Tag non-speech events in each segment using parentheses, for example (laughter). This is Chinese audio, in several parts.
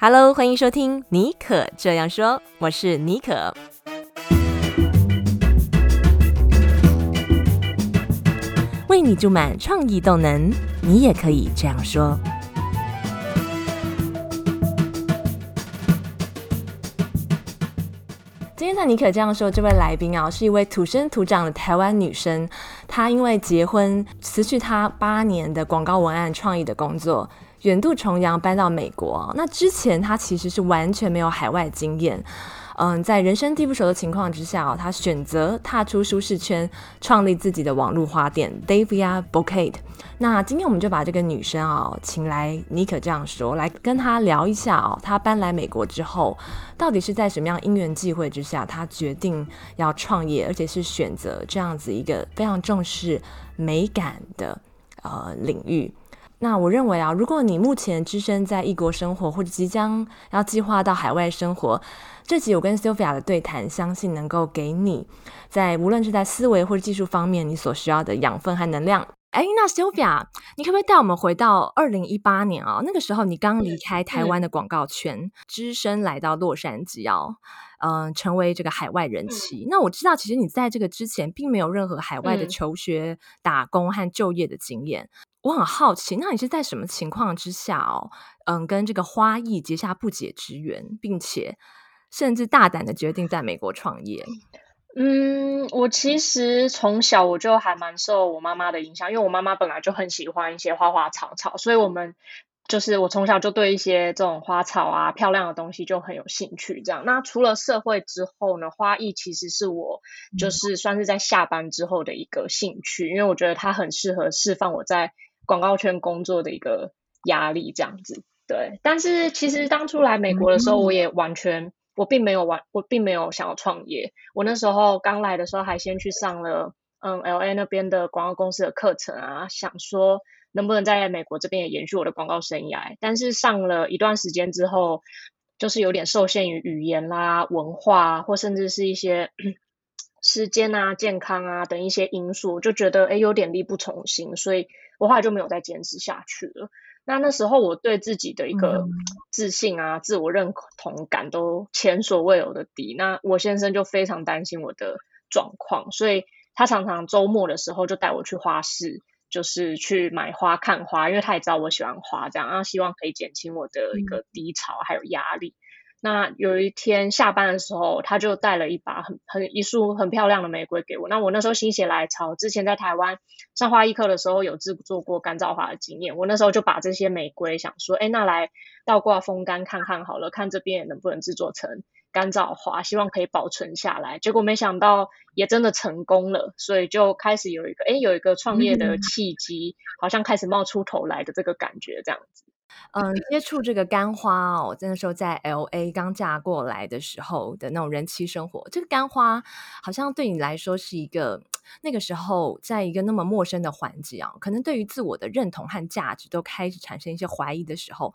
Hello，欢迎收听尼可这样说，我是尼可。为你注满创意动能，你也可以这样说。今天在尼可这样说，这位来宾啊，是一位土生土长的台湾女生。她因为结婚辞去她八年的广告文案创意的工作。远渡重洋搬到美国，那之前他其实是完全没有海外经验。嗯，在人生地不熟的情况之下哦，他选择踏出舒适圈，创立自己的网络花店 Davia Bouquet。那今天我们就把这个女生哦，请来尼可这样说，来跟她聊一下哦，她搬来美国之后，到底是在什么样因缘际会之下，她决定要创业，而且是选择这样子一个非常重视美感的呃领域。那我认为啊，如果你目前只身在异国生活，或者即将要计划到海外生活，这集我跟 Sylvia 的对谈，相信能够给你在无论是在思维或者技术方面，你所需要的养分和能量。哎，那 Sylvia，你可不可以带我们回到二零一八年啊？那个时候你刚离开台湾的广告圈，只身来到洛杉矶哦，嗯、呃，成为这个海外人妻。那我知道，其实你在这个之前，并没有任何海外的求学、打工和就业的经验。我很好奇，那你是在什么情况之下哦，嗯，跟这个花艺结下不解之缘，并且甚至大胆的决定在美国创业？嗯，我其实从小我就还蛮受我妈妈的影响，因为我妈妈本来就很喜欢一些花花草草，所以我们就是我从小就对一些这种花草啊、漂亮的东西就很有兴趣。这样，那除了社会之后呢，花艺其实是我就是算是在下班之后的一个兴趣，因为我觉得它很适合释放我在广告圈工作的一个压力这样子，对。但是其实当初来美国的时候，我也完全，我并没有完，我并没有想要创业。我那时候刚来的时候，还先去上了嗯 LA 那边的广告公司的课程啊，想说能不能在美国这边也延续我的广告生涯。但是上了一段时间之后，就是有点受限于语言啦、文化，或甚至是一些。时间啊、健康啊等一些因素，就觉得诶有点力不从心，所以我后来就没有再坚持下去了。那那时候我对自己的一个自信啊、嗯、自我认同感都前所未有的低。那我先生就非常担心我的状况，所以他常常周末的时候就带我去花市，就是去买花、看花，因为他也知道我喜欢花，这样，然后希望可以减轻我的一个低潮还有压力。那有一天下班的时候，他就带了一把很很一束很漂亮的玫瑰给我。那我那时候心血来潮，之前在台湾上花艺课的时候有制作过干燥花的经验，我那时候就把这些玫瑰想说，哎，那来倒挂风干看看好了，看这边能不能制作成干燥花，希望可以保存下来。结果没想到也真的成功了，所以就开始有一个哎有一个创业的契机，好像开始冒出头来的这个感觉这样子。嗯，接触这个干花哦，那时候在 LA 刚嫁过来的时候的那种人妻生活，这个干花好像对你来说是一个那个时候在一个那么陌生的环境啊，可能对于自我的认同和价值都开始产生一些怀疑的时候，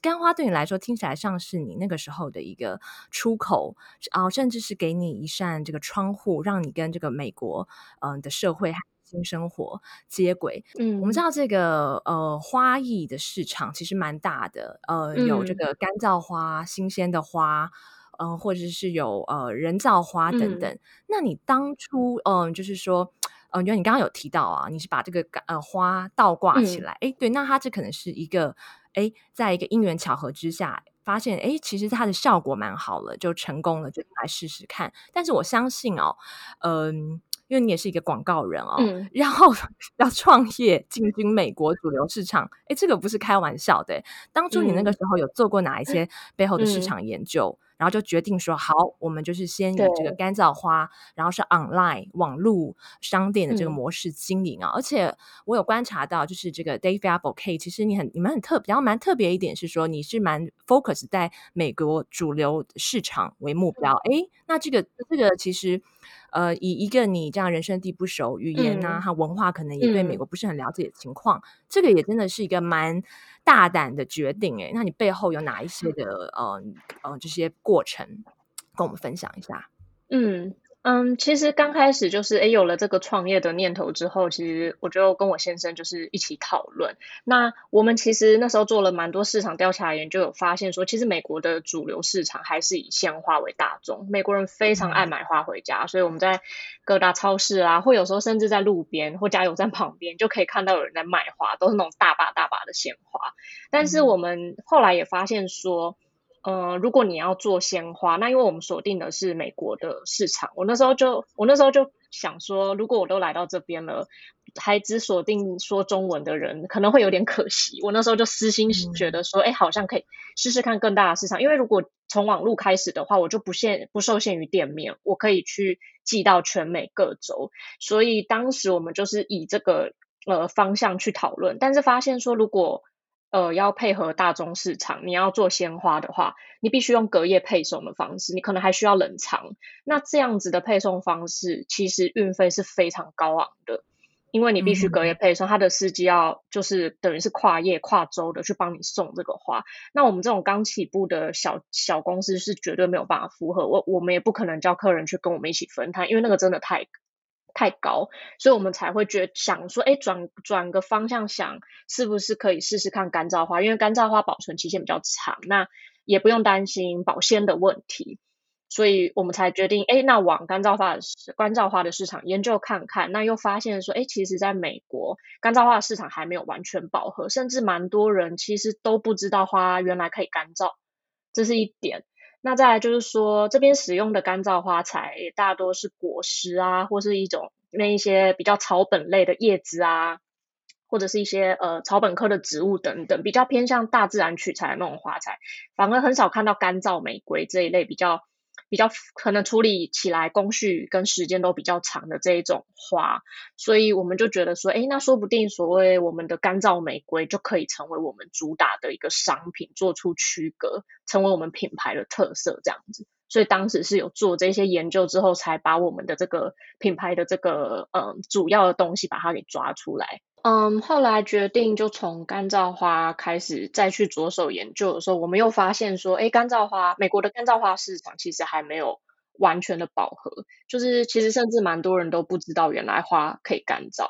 干花对你来说听起来像是你那个时候的一个出口啊，甚至是给你一扇这个窗户，让你跟这个美国嗯的社会。新生活接轨，嗯，我们知道这个呃花艺的市场其实蛮大的，呃，有这个干燥花、新鲜的花，嗯、呃，或者是有呃人造花等等。嗯、那你当初嗯、呃，就是说，呃，因为你刚刚有提到啊，你是把这个呃花倒挂起来，哎、嗯，对，那它这可能是一个哎，在一个因缘巧合之下，发现哎，其实它的效果蛮好了，就成功了，就来试试看。但是我相信哦，嗯、呃。因为你也是一个广告人哦，嗯、然后 (laughs) 要创业进军美国主流市场，哎，这个不是开玩笑的。当初你那个时候有做过哪一些背后的市场研究？嗯、然后就决定说，好，我们就是先以这个干燥花，然后是 online 网络商店的这个模式经营啊。嗯、而且我有观察到，就是这个 Davia Bouquet，其实你很你们很特比较蛮特别一点是说，你是蛮 focus 在美国主流市场为目标。哎，那这个这个其实。呃，以一个你这样人生地不熟，语言呐、啊、和、嗯、文化可能也对美国不是很了解的情况，嗯、这个也真的是一个蛮大胆的决定诶。那你背后有哪一些的呃呃这些过程，跟我们分享一下？嗯，嗯，其实刚开始就是诶，有了这个创业的念头之后，其实我就跟我先生就是一起讨论。那我们其实那时候做了蛮多市场调查研究，有发现说，其实美国的主流市场还是以鲜花为大众，美国人非常爱买花回家，所以我们在各大超市啊，或有时候甚至在路边或加油站旁边，就可以看到有人在卖花，都是那种大把大把的鲜花。但是我们后来也发现说，呃，如果你要做鲜花，那因为我们锁定的是美国的市场，我那时候就我那时候就想说，如果我都来到这边了，还只锁定说中文的人，可能会有点可惜。我那时候就私心觉得说，哎、嗯，好像可以试试看更大的市场，因为如果从网络开始的话，我就不限不受限于店面，我可以去寄到全美各州。所以当时我们就是以这个呃方向去讨论，但是发现说如果呃，要配合大众市场，你要做鲜花的话，你必须用隔夜配送的方式，你可能还需要冷藏。那这样子的配送方式，其实运费是非常高昂的，因为你必须隔夜配送，他、嗯、的司机要就是等于是跨夜跨州的去帮你送这个花。那我们这种刚起步的小小公司是绝对没有办法符合，我我们也不可能叫客人去跟我们一起分摊，因为那个真的太。太高，所以我们才会觉想说，哎，转转个方向想，是不是可以试试看干燥花？因为干燥花保存期限比较长，那也不用担心保鲜的问题，所以我们才决定，哎，那往干燥花的干燥花的市场研究看看。那又发现说，哎，其实在美国干燥花的市场还没有完全饱和，甚至蛮多人其实都不知道花原来可以干燥，这是一点。那再来就是说，这边使用的干燥花材大多是果实啊，或是一种那一些比较草本类的叶子啊，或者是一些呃草本科的植物等等，比较偏向大自然取材的那种花材，反而很少看到干燥玫瑰这一类比较。比较可能处理起来工序跟时间都比较长的这一种花，所以我们就觉得说，诶，那说不定所谓我们的干燥玫瑰就可以成为我们主打的一个商品，做出区隔，成为我们品牌的特色这样子。所以当时是有做这些研究之后，才把我们的这个品牌的这个嗯主要的东西把它给抓出来。嗯，后来决定就从干燥花开始再去着手研究的时候，我们又发现说，诶，干燥花，美国的干燥花市场其实还没有完全的饱和，就是其实甚至蛮多人都不知道原来花可以干燥。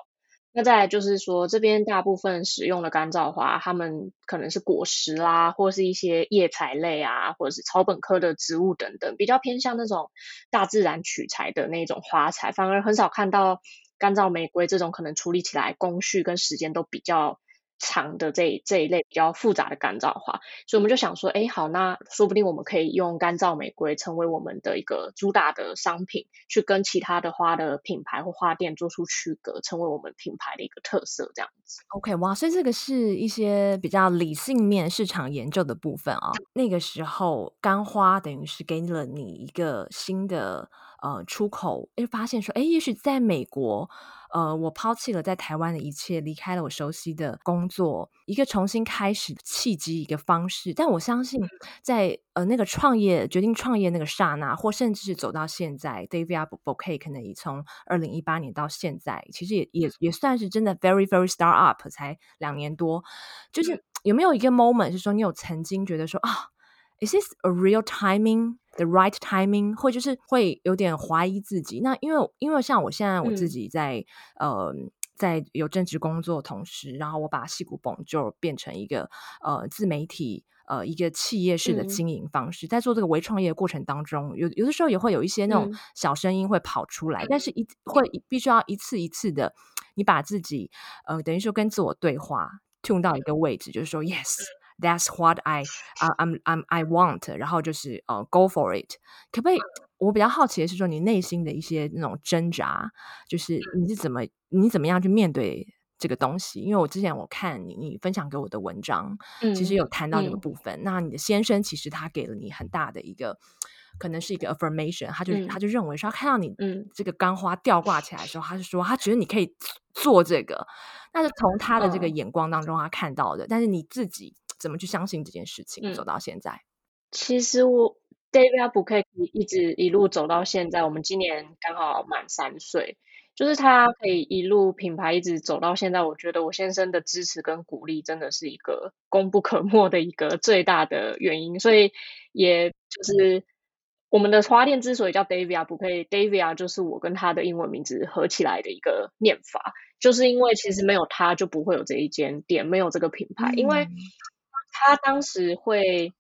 那再来就是说，这边大部分使用的干燥花，它们可能是果实啦，或是一些叶材类啊，或者是草本科的植物等等，比较偏向那种大自然取材的那种花材，反而很少看到。干燥玫瑰这种可能处理起来工序跟时间都比较长的这这一类比较复杂的干燥花，所以我们就想说，哎，好，那说不定我们可以用干燥玫瑰成为我们的一个主打的商品，去跟其他的花的品牌或花店做出区隔，成为我们品牌的一个特色，这样子。OK，哇，所以这个是一些比较理性面市场研究的部分啊、那个时候干花等于是给了你一个新的。呃，出口诶，发现说，诶，也许在美国，呃，我抛弃了在台湾的一切，离开了我熟悉的工作，一个重新开始的契机，一个方式。但我相信在，在呃那个创业决定创业那个刹那，或甚至是走到现在，David Bouquet 可能已从二零一八年到现在，其实也也也算是真的 very very start up，才两年多。就是有没有一个 moment 是说，你有曾经觉得说啊，is this a real timing？The right timing，或就是会有点怀疑自己。那因为因为像我现在我自己在、嗯、呃在有正职工作的同时，然后我把矽谷 Bonjour 变成一个呃自媒体呃一个企业式的经营方式，嗯、在做这个微创业的过程当中，有有的时候也会有一些那种小声音会跑出来，嗯、但是一会必须要一次一次的，你把自己呃等于说跟自我对话 tune 到一个位置，就是说 yes。That's what I, I'm, I'm, I want。然后就是呃、uh,，go for it。可不可以？我比较好奇的是说，你内心的一些那种挣扎，就是你是怎么，你怎么样去面对这个东西？因为我之前我看你你分享给我的文章，嗯、其实有谈到这个部分。嗯、那你的先生其实他给了你很大的一个，可能是一个 affirmation，他就、嗯、他就认为说，他看到你这个干花吊挂起来的时候，他是说他觉得你可以做这个，那是从他的这个眼光当中他看到的。嗯、但是你自己。怎么去相信这件事情？嗯、走到现在，其实我 Davia Bouquet 一直一路走到现在，我们今年刚好满三岁，就是他可以一路品牌一直走到现在。我觉得我先生的支持跟鼓励真的是一个功不可没的一个最大的原因，所以也就是我们的花店之所以叫 Davia Bouquet，Davia 就是我跟他的英文名字合起来的一个念法，就是因为其实没有他就不会有这一间店，没有这个品牌，嗯、因为他当时会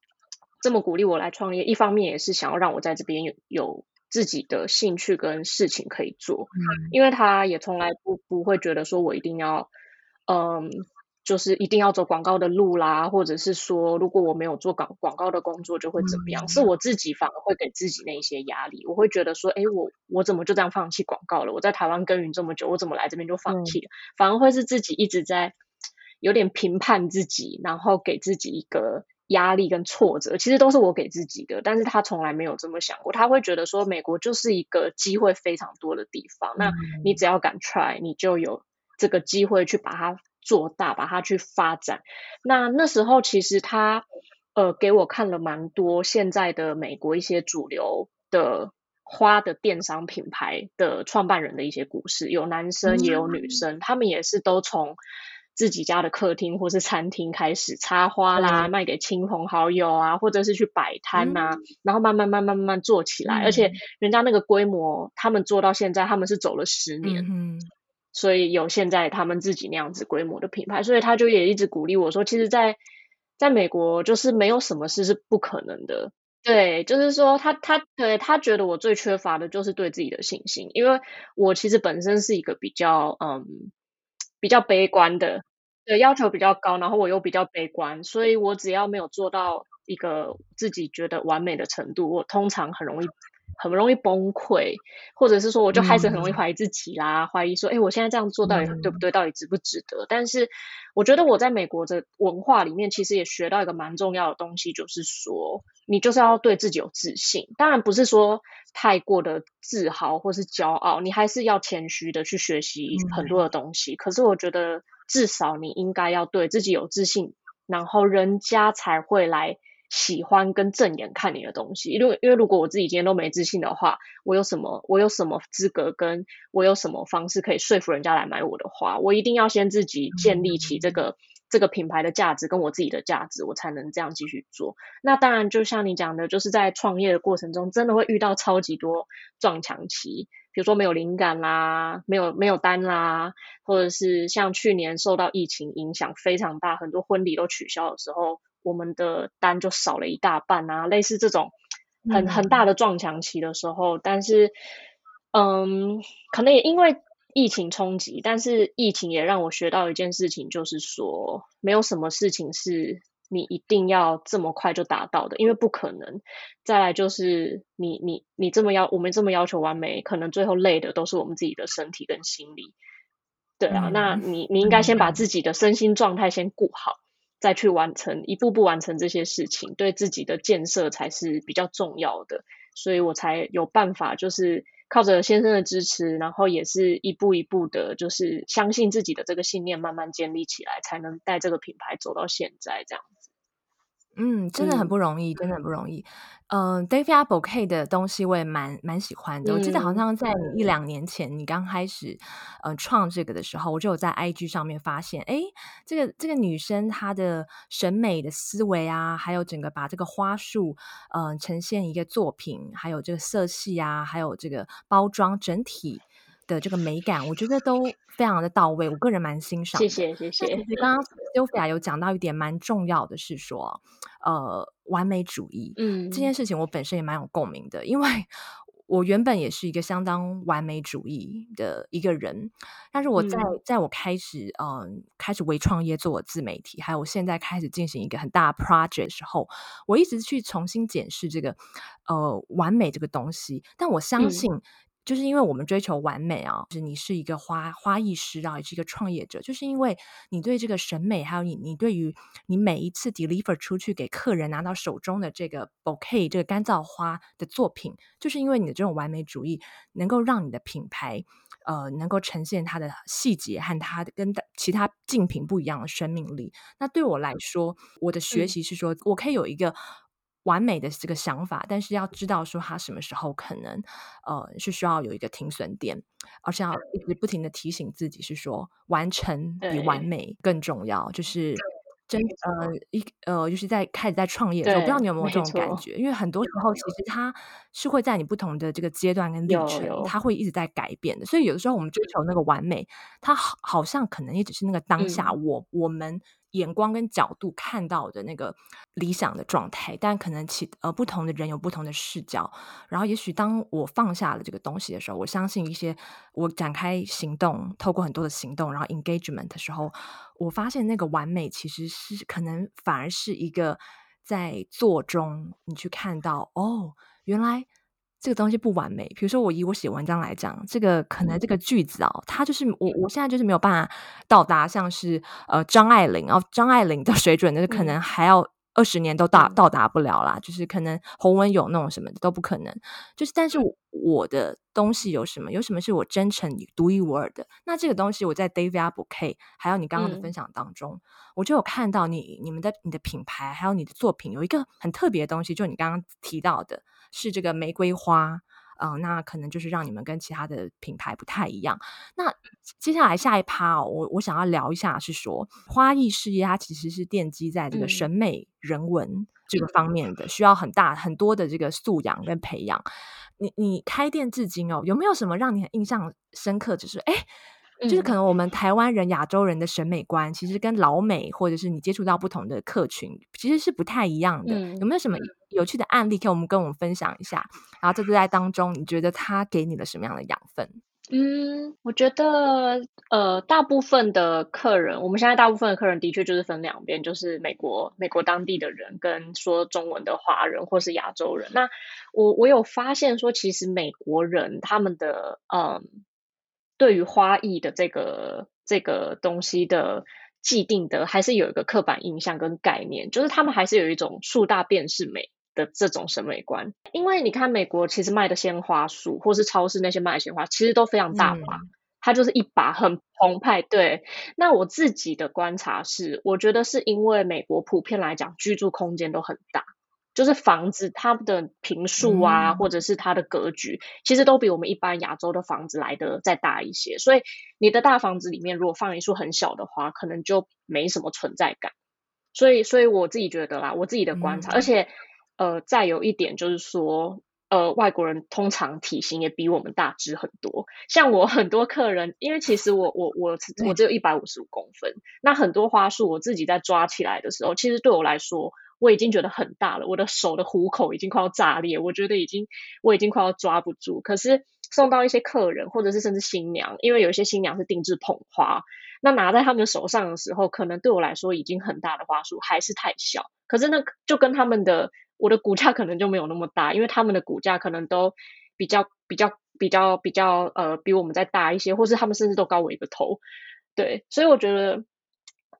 这么鼓励我来创业，一方面也是想要让我在这边有有自己的兴趣跟事情可以做，嗯、因为他也从来不不会觉得说我一定要，嗯。就是一定要走广告的路啦，或者是说，如果我没有做广广告的工作，就会怎么样？嗯、是我自己反而会给自己那一些压力，我会觉得说，哎，我我怎么就这样放弃广告了？我在台湾耕耘这么久，我怎么来这边就放弃了？嗯、反而会是自己一直在有点评判自己，然后给自己一个压力跟挫折。其实都是我给自己的，但是他从来没有这么想过。他会觉得说，美国就是一个机会非常多的地方，嗯、那你只要敢 try，你就有这个机会去把它。做大，把它去发展。那那时候其实他呃给我看了蛮多现在的美国一些主流的花的电商品牌的创办人的一些故事，有男生也有女生，嗯、他们也是都从自己家的客厅或是餐厅开始插花啦，嗯、卖给亲朋好友啊，或者是去摆摊啊，嗯、然后慢慢慢慢慢慢做起来，嗯、而且人家那个规模，他们做到现在，他们是走了十年。嗯所以有现在他们自己那样子规模的品牌，所以他就也一直鼓励我说，其实在，在在美国就是没有什么事是不可能的。对，就是说他他对他觉得我最缺乏的就是对自己的信心，因为我其实本身是一个比较嗯比较悲观的，对，要求比较高，然后我又比较悲观，所以我只要没有做到一个自己觉得完美的程度，我通常很容易。很容易崩溃，或者是说，我就开始很容易怀疑自己啦，嗯、怀疑说，哎，我现在这样做到底对不对？到底值不值得？嗯、但是，我觉得我在美国的文化里面，其实也学到一个蛮重要的东西，就是说，你就是要对自己有自信。当然，不是说太过的自豪或是骄傲，你还是要谦虚的去学习很多的东西。嗯、可是，我觉得至少你应该要对自己有自信，然后人家才会来。喜欢跟正眼看你的东西，因为因为如果我自己今天都没自信的话，我有什么我有什么资格跟我有什么方式可以说服人家来买我的花？我一定要先自己建立起这个、嗯、这个品牌的价值跟我自己的价值，我才能这样继续做。那当然，就像你讲的，就是在创业的过程中，真的会遇到超级多撞墙期，比如说没有灵感啦，没有没有单啦，或者是像去年受到疫情影响非常大，很多婚礼都取消的时候。我们的单就少了一大半啊，类似这种很很大的撞墙期的时候，嗯、但是，嗯，可能也因为疫情冲击，但是疫情也让我学到一件事情，就是说，没有什么事情是你一定要这么快就达到的，因为不可能。再来就是你你你这么要我们这么要求完美，可能最后累的都是我们自己的身体跟心理。对啊，嗯、那你你应该先把自己的身心状态先顾好。再去完成，一步步完成这些事情，对自己的建设才是比较重要的，所以我才有办法，就是靠着先生的支持，然后也是一步一步的，就是相信自己的这个信念，慢慢建立起来，才能带这个品牌走到现在这样。嗯，真的很不容易，嗯、真的很不容易。嗯、呃、Davia Bouquet 的东西我也蛮蛮喜欢的。嗯、我记得好像在你一两年前，你刚开始呃创这个的时候，我就有在 IG 上面发现，哎，这个这个女生她的审美的思维啊，还有整个把这个花束嗯、呃、呈现一个作品，还有这个色系啊，还有这个包装整体的这个美感，我觉得都非常的到位。我个人蛮欣赏。谢谢谢谢。其实刚刚 Sophia 有讲到一点蛮重要的是说，呃，完美主义。嗯，这件事情我本身也蛮有共鸣的，因为我原本也是一个相当完美主义的一个人。但是我在、嗯、在我开始嗯、呃、开始微创业做我自媒体，还有我现在开始进行一个很大的 project 的时候，我一直去重新检视这个呃完美这个东西。但我相信。嗯就是因为我们追求完美啊，就是你是一个花花艺师啊，也是一个创业者，就是因为你对这个审美，还有你你对于你每一次 deliver 出去给客人拿到手中的这个 bouquet 这个干燥花的作品，就是因为你的这种完美主义，能够让你的品牌呃能够呈现它的细节和它的跟其他竞品不一样的生命力。那对我来说，我的学习是说，我可以有一个。完美的这个想法，但是要知道说他什么时候可能，呃，是需要有一个停损点，而且要一直不停的提醒自己，是说完成比完美更重要。就是真呃一呃，就是在开始在创业的时候，不知道你有没有这种感觉？因为很多时候其实它是会在你不同的这个阶段跟历程，它会一直在改变的。所以有的时候我们追求那个完美，它好好像可能也只是那个当下我，我、嗯、我们。眼光跟角度看到的那个理想的状态，但可能其呃不同的人有不同的视角。然后，也许当我放下了这个东西的时候，我相信一些我展开行动，透过很多的行动，然后 engagement 的时候，我发现那个完美其实是可能反而是一个在做中你去看到哦，原来。这个东西不完美，比如说我以我写文章来讲，这个可能这个句子哦，它就是我我现在就是没有办法到达像是呃张爱玲哦，张爱玲的水准，那可能还要二十年都到到达不了啦，就是可能洪文勇那种什么的都不可能。就是但是我的东西有什么？有什么是我真诚独一无二的？那这个东西我在 David Bouquet 还有你刚刚的分享当中，我就有看到你你们的你的品牌还有你的作品有一个很特别的东西，就你刚刚提到的。是这个玫瑰花，嗯、呃，那可能就是让你们跟其他的品牌不太一样。那接下来下一趴哦，我我想要聊一下，是说花艺事业它其实是奠基在这个审美人文这个方面的，嗯、需要很大很多的这个素养跟培养。你你开店至今哦，有没有什么让你很印象深刻？就是哎。就是可能我们台湾人、亚洲人的审美观，其实跟老美或者是你接触到不同的客群，其实是不太一样的。有没有什么有趣的案例可以我们跟我们分享一下？然后这次在当中，你觉得他给你了什么样的养分？嗯，我觉得呃，大部分的客人，我们现在大部分的客人的确就是分两边，就是美国美国当地的人跟说中文的华人或是亚洲人。那我我有发现说，其实美国人他们的嗯。对于花艺的这个这个东西的既定的，还是有一个刻板印象跟概念，就是他们还是有一种树大便是美的这种审美观。因为你看美国其实卖的鲜花树，或是超市那些卖的鲜花，其实都非常大把，嗯、它就是一把很澎湃。对，那我自己的观察是，我觉得是因为美国普遍来讲居住空间都很大。就是房子，它的平数啊，嗯、或者是它的格局，其实都比我们一般亚洲的房子来的再大一些。所以你的大房子里面，如果放一束很小的花，可能就没什么存在感。所以，所以我自己觉得啦，我自己的观察，嗯、而且呃，再有一点就是说，呃，外国人通常体型也比我们大只很多。像我很多客人，因为其实我我我我只有一百五十五公分，那很多花束我自己在抓起来的时候，其实对我来说。我已经觉得很大了，我的手的虎口已经快要炸裂，我觉得已经我已经快要抓不住。可是送到一些客人，或者是甚至新娘，因为有一些新娘是定制捧花，那拿在他们手上的时候，可能对我来说已经很大的花束还是太小。可是那就跟他们的我的骨架可能就没有那么大，因为他们的骨架可能都比较比较比较比较呃比我们再大一些，或是他们甚至都高我一个头。对，所以我觉得。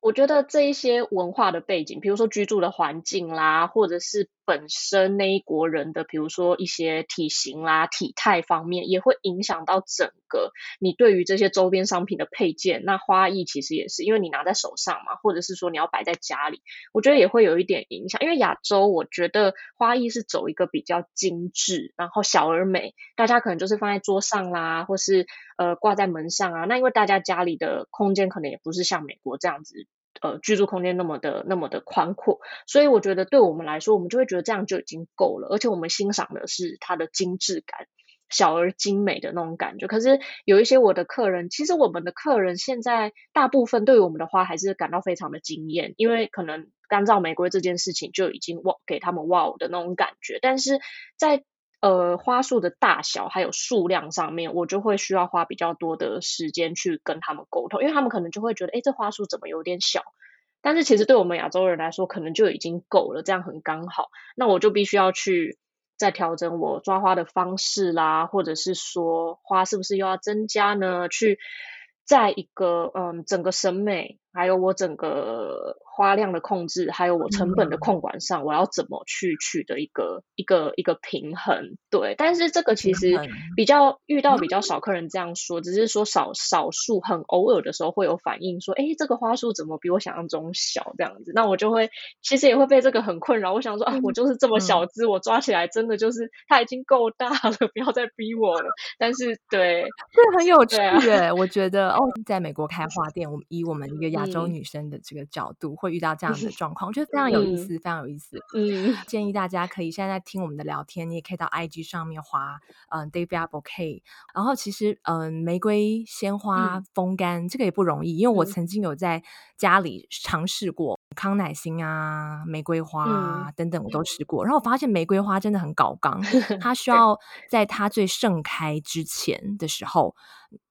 我觉得这一些文化的背景，比如说居住的环境啦，或者是本身那一国人的，比如说一些体型啦、体态方面，也会影响到整个你对于这些周边商品的配件。那花艺其实也是，因为你拿在手上嘛，或者是说你要摆在家里，我觉得也会有一点影响。因为亚洲，我觉得花艺是走一个比较精致，然后小而美，大家可能就是放在桌上啦，或是呃挂在门上啊。那因为大家家里的空间可能也不是像美国这样子。呃，居住空间那么的那么的宽阔，所以我觉得对我们来说，我们就会觉得这样就已经够了。而且我们欣赏的是它的精致感，小而精美的那种感觉。可是有一些我的客人，其实我们的客人现在大部分对于我们的花还是感到非常的惊艳，因为可能干燥玫瑰这件事情就已经哇给他们哇的那种感觉。但是在呃，花束的大小还有数量上面，我就会需要花比较多的时间去跟他们沟通，因为他们可能就会觉得，哎，这花束怎么有点小？但是其实对我们亚洲人来说，可能就已经够了，这样很刚好。那我就必须要去再调整我抓花的方式啦，或者是说花是不是又要增加呢？去在一个嗯，整个审美。还有我整个花量的控制，还有我成本的控管上，嗯、我要怎么去取得一个一个一个平衡？对，但是这个其实比较遇到比较少客人这样说，嗯、只是说少少数很偶尔的时候会有反应说，哎，这个花束怎么比我想象中小这样子？那我就会其实也会被这个很困扰。我想说啊，我就是这么小只，嗯、我抓起来真的就是它已经够大了，不要再逼我了。但是对，这很有趣耶，啊、我觉得哦，在美国开花店，我们以我们一个 (laughs) 亚洲女生的这个角度，会遇到这样的 (laughs) 状况，我觉得非常有意思，非常有意思。嗯，建议大家可以现在在听我们的聊天，你也可以到 IG 上面划，嗯，David Bouquet。然后其实，嗯，玫瑰鲜花风干这个也不容易，因为我曾经有在家里尝试过。康乃馨啊，玫瑰花啊、嗯、等等，我都吃过。然后我发现玫瑰花真的很搞刚，(laughs) 它需要在它最盛开之前的时候，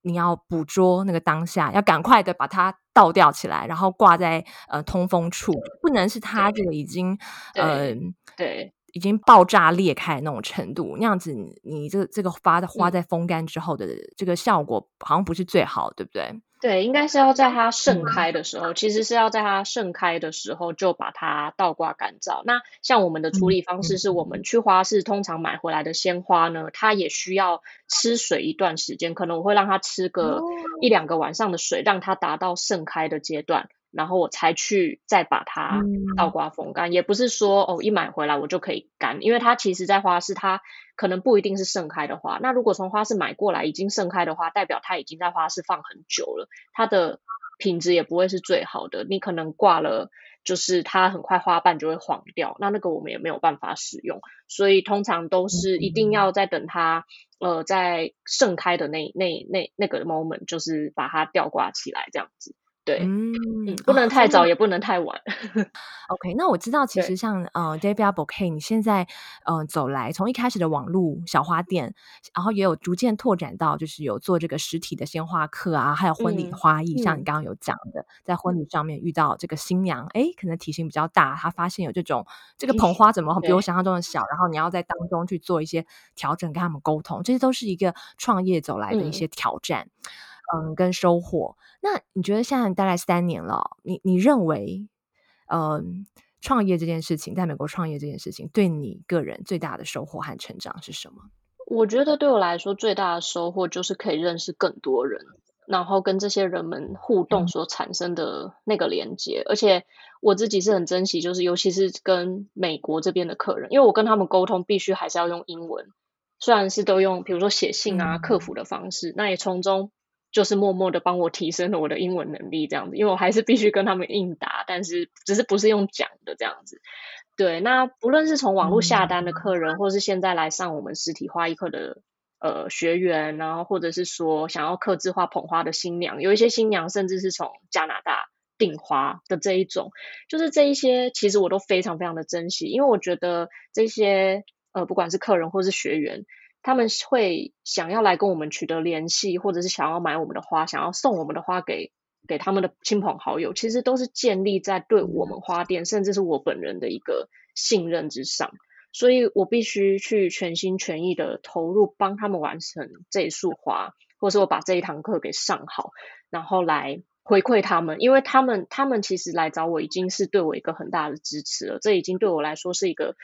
你要捕捉那个当下，要赶快的把它倒吊起来，然后挂在呃通风处，不能是它这个已经呃对已经爆炸裂开那种程度，那样子你，你这个这个花的花在风干之后的这个效果好像不是最好，对不对？对，应该是要在它盛开的时候，嗯、其实是要在它盛开的时候就把它倒挂干燥。那像我们的处理方式，是我们去花市通常买回来的鲜花呢，它也需要吃水一段时间，可能我会让它吃个一两个晚上的水，让它达到盛开的阶段。然后我才去再把它倒挂风干，嗯、也不是说哦一买回来我就可以干，因为它其实在花市它可能不一定是盛开的花。那如果从花市买过来已经盛开的花，代表它已经在花市放很久了，它的品质也不会是最好的。你可能挂了，就是它很快花瓣就会黄掉，那那个我们也没有办法使用。所以通常都是一定要在等它呃在盛开的那那那那个 moment，就是把它吊挂起来这样子。对，嗯，不能太早，哦、也不能太晚。(laughs) OK，那我知道，其实像呃 d a v i a Bouquet，你现在呃走来，从一开始的网络小花店，然后也有逐渐拓展到，就是有做这个实体的鲜花课啊，还有婚礼花艺，嗯、像你刚刚有讲的，在婚礼上面遇到这个新娘，哎、嗯，可能体型比较大，她发现有这种这个捧花怎么比我想象中的小，然后你要在当中去做一些调整，跟他们沟通，这些都是一个创业走来的一些挑战。嗯嗯，跟收获。那你觉得现在大概三年了，你你认为，嗯，创业这件事情，在美国创业这件事情，对你个人最大的收获和成长是什么？我觉得对我来说，最大的收获就是可以认识更多人，然后跟这些人们互动所产生的那个连接。嗯、而且我自己是很珍惜，就是尤其是跟美国这边的客人，因为我跟他们沟通必须还是要用英文，虽然是都用比如说写信啊、客服的方式，嗯、那也从中。就是默默的帮我提升了我的英文能力，这样子，因为我还是必须跟他们应答，但是只是不是用讲的这样子。对，那不论是从网络下单的客人，嗯、或是现在来上我们实体花艺课的呃学员，然后或者是说想要刻字画捧花的新娘，有一些新娘甚至是从加拿大订花的这一种，就是这一些其实我都非常非常的珍惜，因为我觉得这些呃不管是客人或是学员。他们会想要来跟我们取得联系，或者是想要买我们的花，想要送我们的花给给他们的亲朋好友，其实都是建立在对我们花店，甚至是我本人的一个信任之上。所以我必须去全心全意的投入，帮他们完成这一束花，或者是我把这一堂课给上好，然后来回馈他们，因为他们他们其实来找我已经是对我一个很大的支持了，这已经对我来说是一个。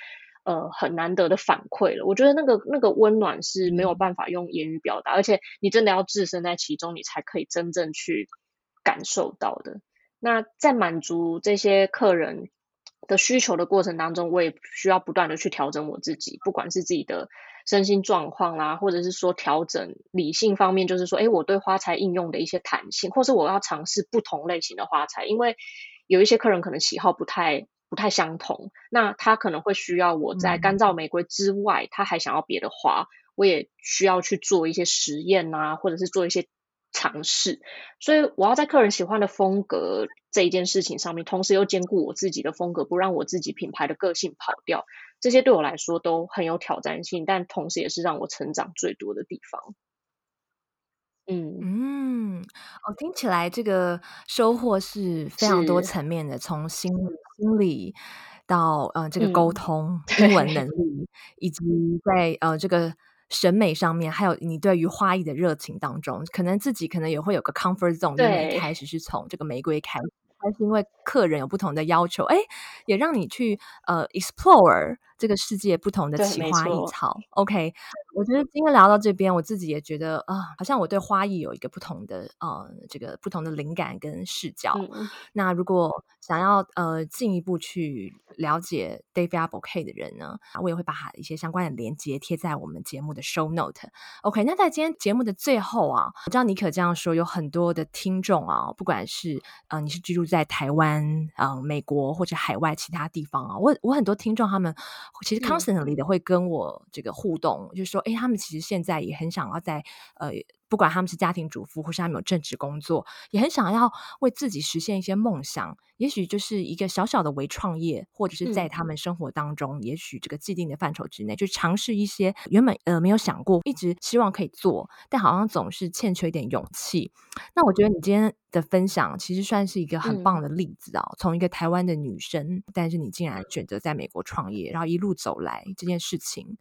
呃，很难得的反馈了。我觉得那个那个温暖是没有办法用言语表达，而且你真的要置身在其中，你才可以真正去感受到的。那在满足这些客人的需求的过程当中，我也需要不断的去调整我自己，不管是自己的身心状况啦，或者是说调整理性方面，就是说，诶，我对花材应用的一些弹性，或是我要尝试不同类型的花材，因为有一些客人可能喜好不太。不太相同，那他可能会需要我在干燥玫瑰之外，嗯、他还想要别的花，我也需要去做一些实验啊，或者是做一些尝试。所以我要在客人喜欢的风格这一件事情上面，同时又兼顾我自己的风格，不让我自己品牌的个性跑掉。这些对我来说都很有挑战性，但同时也是让我成长最多的地方。嗯嗯，哦，听起来这个收获是非常多层面的，从心心理到呃这个沟通、嗯、英文能。力，以及在呃这个审美上面，还有你对于花艺的热情当中，可能自己可能也会有个 comfort zone，对因为一开始是从这个玫瑰开始，还是因为客人有不同的要求，哎，也让你去呃 explore 这个世界不同的奇花异草。OK，我觉得今天聊到这边，我自己也觉得啊、呃，好像我对花艺有一个不同的呃，这个不同的灵感跟视角。嗯、那如果想要呃进一步去了解 Davia Bouquet 的人呢，我也会把一些相关的连接贴在我们节目的 Show Note。OK，那在今天节目的最后啊，我知道妮可这样说，有很多的听众啊，不管是呃你是居住在台湾啊、呃、美国或者海外其他地方啊，我我很多听众他们其实 constantly 的会跟我这个互动，嗯、就是说，哎，他们其实现在也很想要在呃。不管他们是家庭主妇，或是他们有正职工作，也很想要为自己实现一些梦想。也许就是一个小小的微创业，或者是在他们生活当中，嗯、也许这个既定的范畴之内，就尝试一些原本呃没有想过，一直希望可以做，但好像总是欠缺一点勇气。那我觉得你今天的分享其实算是一个很棒的例子啊、哦！嗯、从一个台湾的女生，但是你竟然选择在美国创业，然后一路走来这件事情。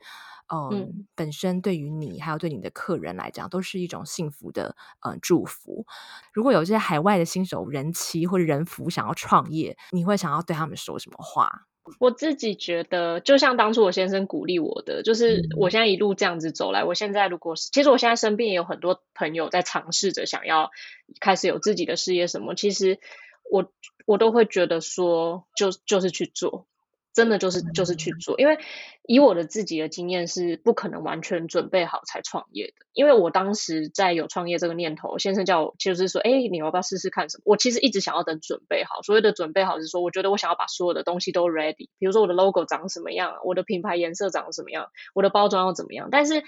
呃、嗯，本身对于你还有对你的客人来讲，都是一种幸福的呃祝福。如果有这些海外的新手人妻或者人夫想要创业，你会想要对他们说什么话？我自己觉得，就像当初我先生鼓励我的，就是我现在一路这样子走来，嗯、我现在如果是，其实我现在身边也有很多朋友在尝试着想要开始有自己的事业什么，其实我我都会觉得说，就就是去做。真的就是就是去做，因为以我的自己的经验是不可能完全准备好才创业的。因为我当时在有创业这个念头，先生叫我就是说，哎，你要不要试试看什么？我其实一直想要等准备好。所谓的准备好是说，我觉得我想要把所有的东西都 ready，比如说我的 logo 长什么样，我的品牌颜色长什么样，我的包装要怎么样。但是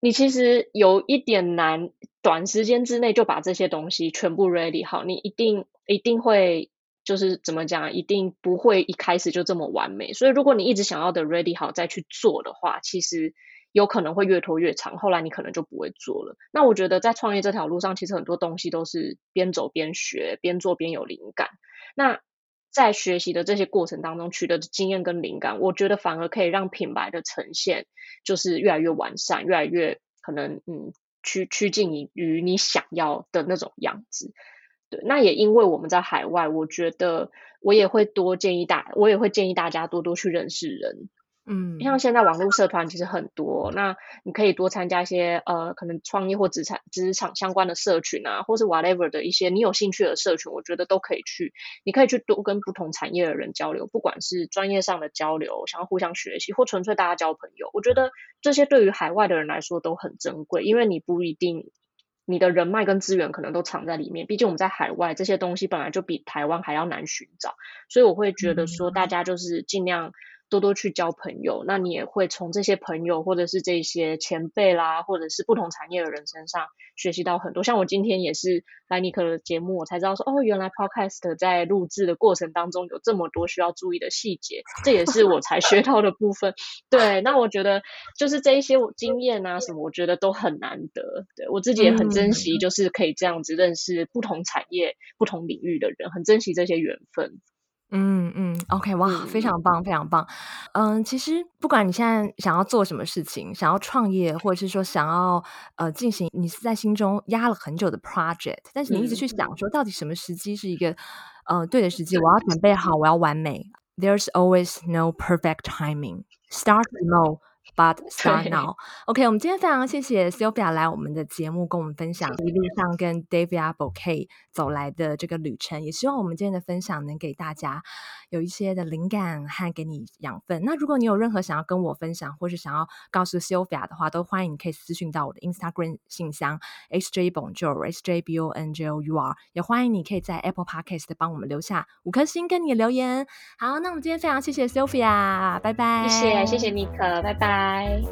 你其实有一点难，短时间之内就把这些东西全部 ready 好，你一定一定会。就是怎么讲，一定不会一开始就这么完美。所以，如果你一直想要的 ready 好再去做的话，其实有可能会越拖越长。后来你可能就不会做了。那我觉得在创业这条路上，其实很多东西都是边走边学，边做边有灵感。那在学习的这些过程当中取得的经验跟灵感，我觉得反而可以让品牌的呈现就是越来越完善，越来越可能嗯趋趋近于你想要的那种样子。对，那也因为我们在海外，我觉得我也会多建议大，我也会建议大家多多去认识人。嗯，像现在网络社团其实很多，那你可以多参加一些呃，可能创业或职场职场相关的社群啊，或是 whatever 的一些你有兴趣的社群，我觉得都可以去。你可以去多跟不同产业的人交流，不管是专业上的交流，想要互相学习，或纯粹大家交朋友，我觉得这些对于海外的人来说都很珍贵，因为你不一定。你的人脉跟资源可能都藏在里面，毕竟我们在海外，这些东西本来就比台湾还要难寻找，所以我会觉得说，大家就是尽量。多多去交朋友，那你也会从这些朋友或者是这些前辈啦，或者是不同产业的人身上学习到很多。像我今天也是来尼克的节目，我才知道说，哦，原来 Podcast 在录制的过程当中有这么多需要注意的细节，这也是我才学到的部分。(laughs) 对，那我觉得就是这一些经验啊什么，我觉得都很难得。对，我自己也很珍惜，就是可以这样子认识不同产业、不同领域的人，很珍惜这些缘分。嗯嗯，OK，哇，非常棒，非常棒。嗯，其实不管你现在想要做什么事情，想要创业，或者是说想要呃进行你是在心中压了很久的 project，但是你一直去想说，到底什么时机是一个呃对的时机？我要准备好，我要完美。There's always no perfect timing. Start small. But start now. OK，我们今天非常谢谢 Sylvia 来我们的节目，跟我们分享一路上跟 Davia Bouquet 走来的这个旅程。也希望我们今天的分享能给大家有一些的灵感和给你养分。那如果你有任何想要跟我分享，或是想要告诉 Sylvia 的话，都欢迎你可以私讯到我的 Instagram 信箱 sjbonjour，sjbonjour。也欢迎你可以在 Apple Podcast 帮我们留下五颗星跟你的留言。好，那我们今天非常谢谢 Sylvia，拜拜。谢谢，谢谢妮可，拜拜。